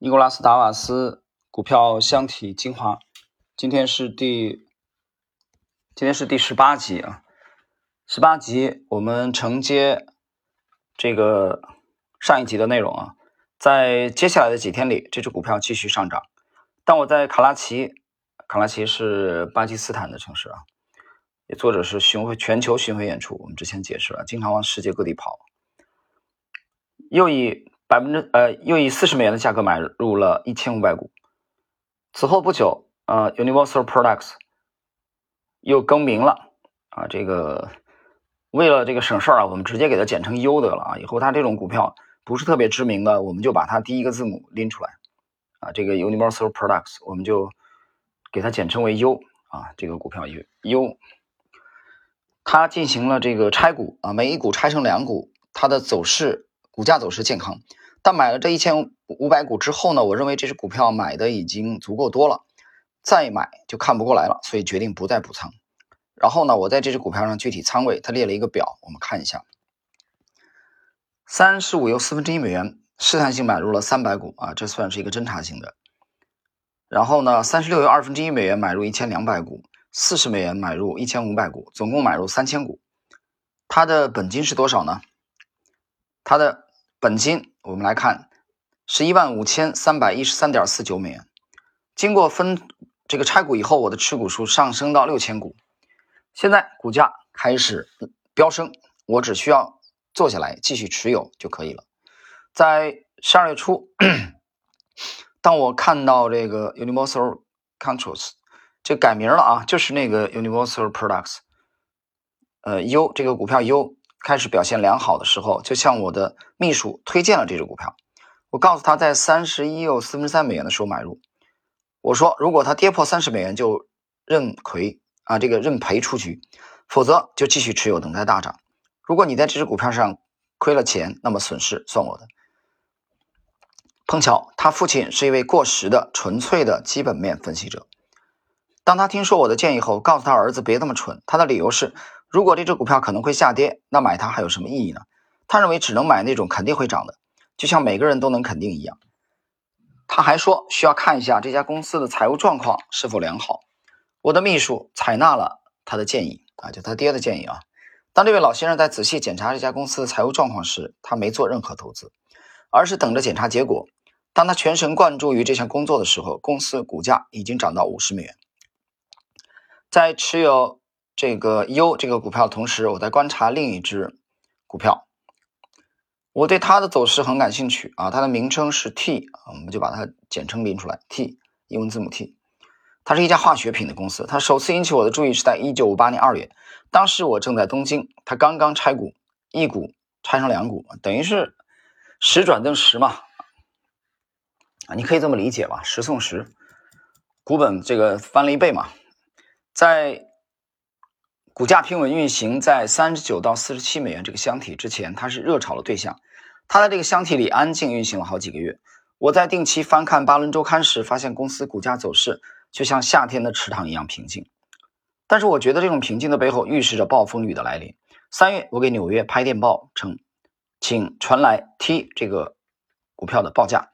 尼古拉斯达瓦斯股票箱体精华，今天是第今天是第十八集啊，十八集我们承接这个上一集的内容啊，在接下来的几天里，这只股票继续上涨。但我在卡拉奇，卡拉奇是巴基斯坦的城市啊，也作者是巡回全球巡回演出，我们之前解释了，经常往世界各地跑。又以百分之呃又以四十美元的价格买入了一千五百股。此后不久，呃，Universal Products 又更名了啊。这个为了这个省事儿啊，我们直接给它简称 U 得了啊。以后它这种股票不是特别知名的，我们就把它第一个字母拎出来啊。这个 Universal Products 我们就给它简称为 U 啊。这个股票 U U，它进行了这个拆股啊，每一股拆成两股，它的走势。股价走势健康，但买了这一千五百股之后呢，我认为这只股票买的已经足够多了，再买就看不过来了，所以决定不再补仓。然后呢，我在这只股票上具体仓位，它列了一个表，我们看一下。三十五又四分之一美元，试探性买入了三百股啊，这算是一个侦查性的。然后呢，三十六又二分之一美元买入一千两百股，四十美元买入一千五百股，总共买入三千股。它的本金是多少呢？它的本金我们来看十一万五千三百一十三点四九美元，经过分这个拆股以后，我的持股数上升到六千股，现在股价开始飙升，我只需要坐下来继续持有就可以了。在十二月初，当我看到这个 Universal Controls 这改名了啊，就是那个 Universal Products，呃，U 这个股票 U。开始表现良好的时候，就向我的秘书推荐了这只股票。我告诉他在三十一又四分之三美元的时候买入。我说，如果它跌破三十美元，就认亏啊，这个认赔出局；否则就继续持有，等待大涨。如果你在这只股票上亏了钱，那么损失算我的。碰巧他父亲是一位过时的纯粹的基本面分析者。当他听说我的建议后，告诉他儿子别那么蠢。他的理由是。如果这只股票可能会下跌，那买它还有什么意义呢？他认为只能买那种肯定会涨的，就像每个人都能肯定一样。他还说需要看一下这家公司的财务状况是否良好。我的秘书采纳了他的建议啊，就他爹的建议啊。当这位老先生在仔细检查这家公司的财务状况时，他没做任何投资，而是等着检查结果。当他全神贯注于这项工作的时候，公司股价已经涨到五十美元。在持有。这个 U 这个股票，同时我在观察另一只股票，我对它的走势很感兴趣啊。它的名称是 T，我们就把它简称拎出来，T 英文字母 T。它是一家化学品的公司。它首次引起我的注意是在1958年2月，当时我正在东京，它刚刚拆股，一股拆成两股，等于是十转增十嘛，啊，你可以这么理解吧，十送十，股本这个翻了一倍嘛，在。股价平稳运行在三十九到四十七美元这个箱体之前，它是热炒的对象。它在这个箱体里安静运行了好几个月。我在定期翻看巴伦周刊时，发现公司股价走势就像夏天的池塘一样平静。但是我觉得这种平静的背后预示着暴风雨的来临。三月，我给纽约拍电报称，请传来 T 这个股票的报价。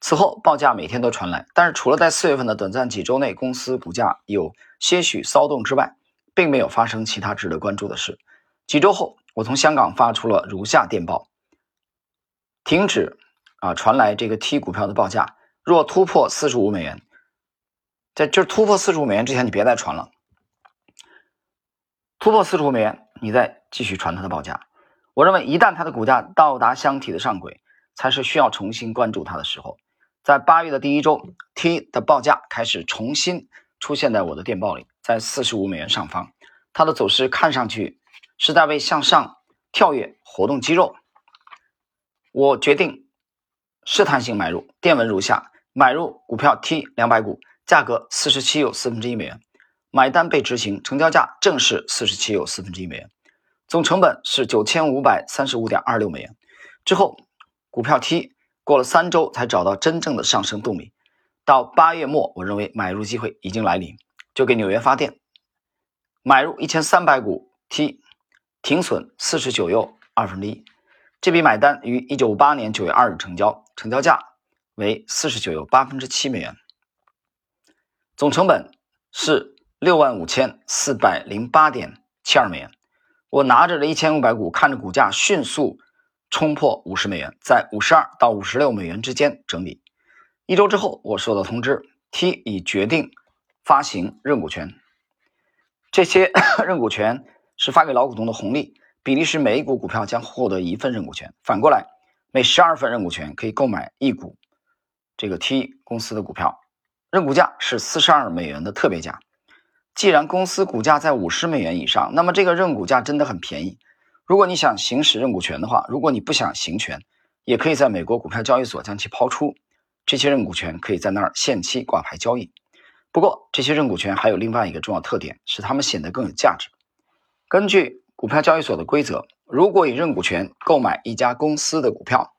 此后，报价每天都传来，但是除了在四月份的短暂几周内公司股价有些许骚动之外，并没有发生其他值得关注的事。几周后，我从香港发出了如下电报：停止啊，传来这个 T 股票的报价。若突破四十五美元，在这突破四十五美元之前，你别再传了。突破四十五美元，你再继续传它的报价。我认为，一旦它的股价到达箱体的上轨，才是需要重新关注它的时候。在八月的第一周，T 的报价开始重新出现在我的电报里。在四十五美元上方，它的走势看上去是在为向上跳跃活动肌肉。我决定试探性买入，电文如下：买入股票 T 两百股，价格四十七又四分之一美元，买单被执行，成交价正是四十七又四分之一美元，总成本是九千五百三十五点二六美元。之后，股票 T 过了三周才找到真正的上升动力，到八月末，我认为买入机会已经来临。就给纽约发电，买入一千三百股 T，停损四十九又二分之一。这笔买单于一九五八年九月二日成交，成交价为四十九又八分之七美元，总成本是六万五千四百零八点七二美元。我拿着这一千五百股，看着股价迅速冲破五十美元，在五十二到五十六美元之间整理。一周之后，我收到通知，T 已决定发行认股权。这些 认股权是发给老股东的红利，比例是每一股股票将获得一份认股权。反过来，每十二份认股权可以购买一股这个 T 公司的股票。认股价是四十二美元的特别价。既然公司股价在五十美元以上，那么这个认股价真的很便宜。如果你想行使认股权的话，如果你不想行权，也可以在美国股票交易所将其抛出。这些认股权可以在那儿限期挂牌交易。不过，这些认股权还有另外一个重要特点，使它们显得更有价值。根据股票交易所的规则，如果以认股权购买一家公司的股票，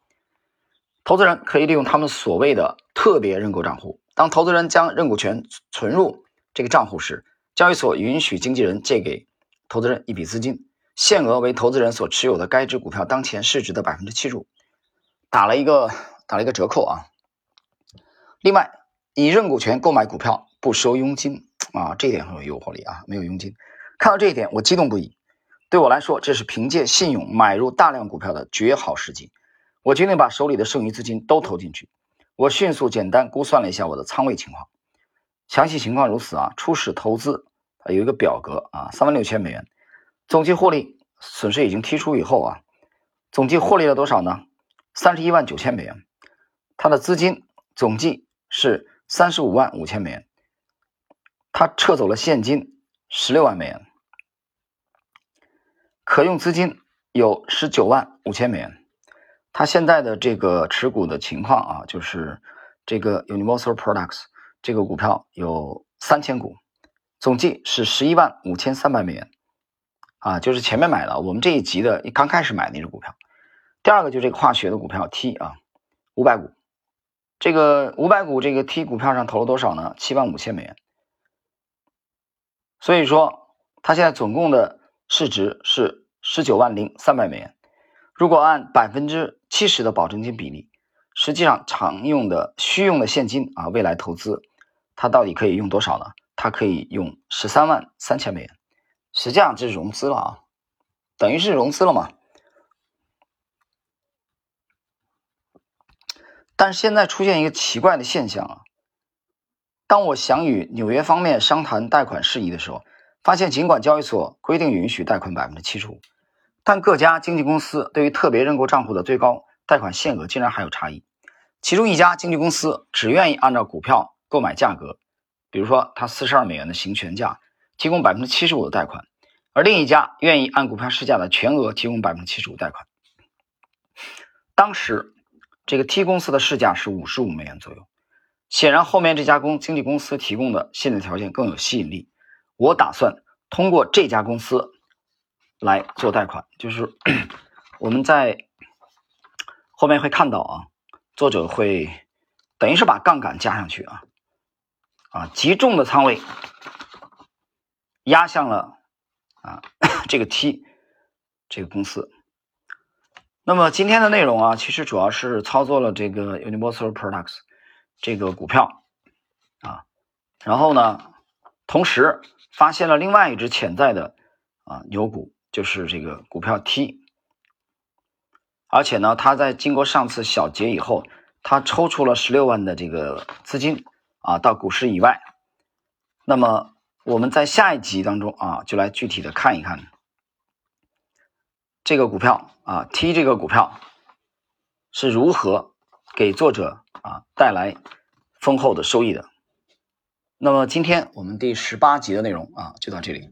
投资人可以利用他们所谓的特别认购账户。当投资人将认股权存入这个账户时，交易所允许经纪人借给投资人一笔资金，限额为投资人所持有的该只股票当前市值的百分之七十五，打了一个打了一个折扣啊。另外，以认股权购买股票不收佣金啊，这一点很有诱惑力啊，没有佣金。看到这一点，我激动不已。对我来说，这是凭借信用买入大量股票的绝好时机。我决定把手里的剩余资金都投进去。我迅速简单估算了一下我的仓位情况。详细情况如此啊，初始投资有一个表格啊，三万六千美元，总计获利损失已经剔除以后啊，总计获利了多少呢？三十一万九千美元，他的资金总计是三十五万五千美元，他撤走了现金十六万美元，可用资金有十九万五千美元，他现在的这个持股的情况啊，就是这个 Universal Products。这个股票有三千股，总计是十一万五千三百美元，啊，就是前面买的，我们这一集的刚开始买那只股票。第二个就是这个化学的股票 T 啊，五百股，这个五百股这个 T 股票上投了多少呢？七万五千美元。所以说，它现在总共的市值是十九万零三百美元。如果按百分之七十的保证金比例，实际上常用的需用的现金啊，未来投资。它到底可以用多少呢？它可以用十三万三千美元，实际上这是融资了啊，等于是融资了嘛。但是现在出现一个奇怪的现象啊，当我想与纽约方面商谈贷款事宜的时候，发现尽管交易所规定允许贷款百分之七十五，但各家经纪公司对于特别认购账户的最高贷款限额竟然还有差异。其中一家经纪公司只愿意按照股票。购买价格，比如说它四十二美元的行权价，提供百分之七十五的贷款，而另一家愿意按股票市价的全额提供百分之七十五贷款。当时这个 T 公司的市价是五十五美元左右，显然后面这家公经纪公司提供的信贷条件更有吸引力。我打算通过这家公司来做贷款，就是 我们在后面会看到啊，作者会等于是把杠杆加上去啊。啊，极重的仓位压向了啊 这个 T 这个公司。那么今天的内容啊，其实主要是操作了这个 Universal Products 这个股票啊，然后呢，同时发现了另外一只潜在的啊牛股，就是这个股票 T。而且呢，他在经过上次小结以后，他抽出了十六万的这个资金。啊，到股市以外，那么我们在下一集当中啊，就来具体的看一看这个股票啊，T 这个股票是如何给作者啊带来丰厚的收益的。那么今天我们第十八集的内容啊，就到这里。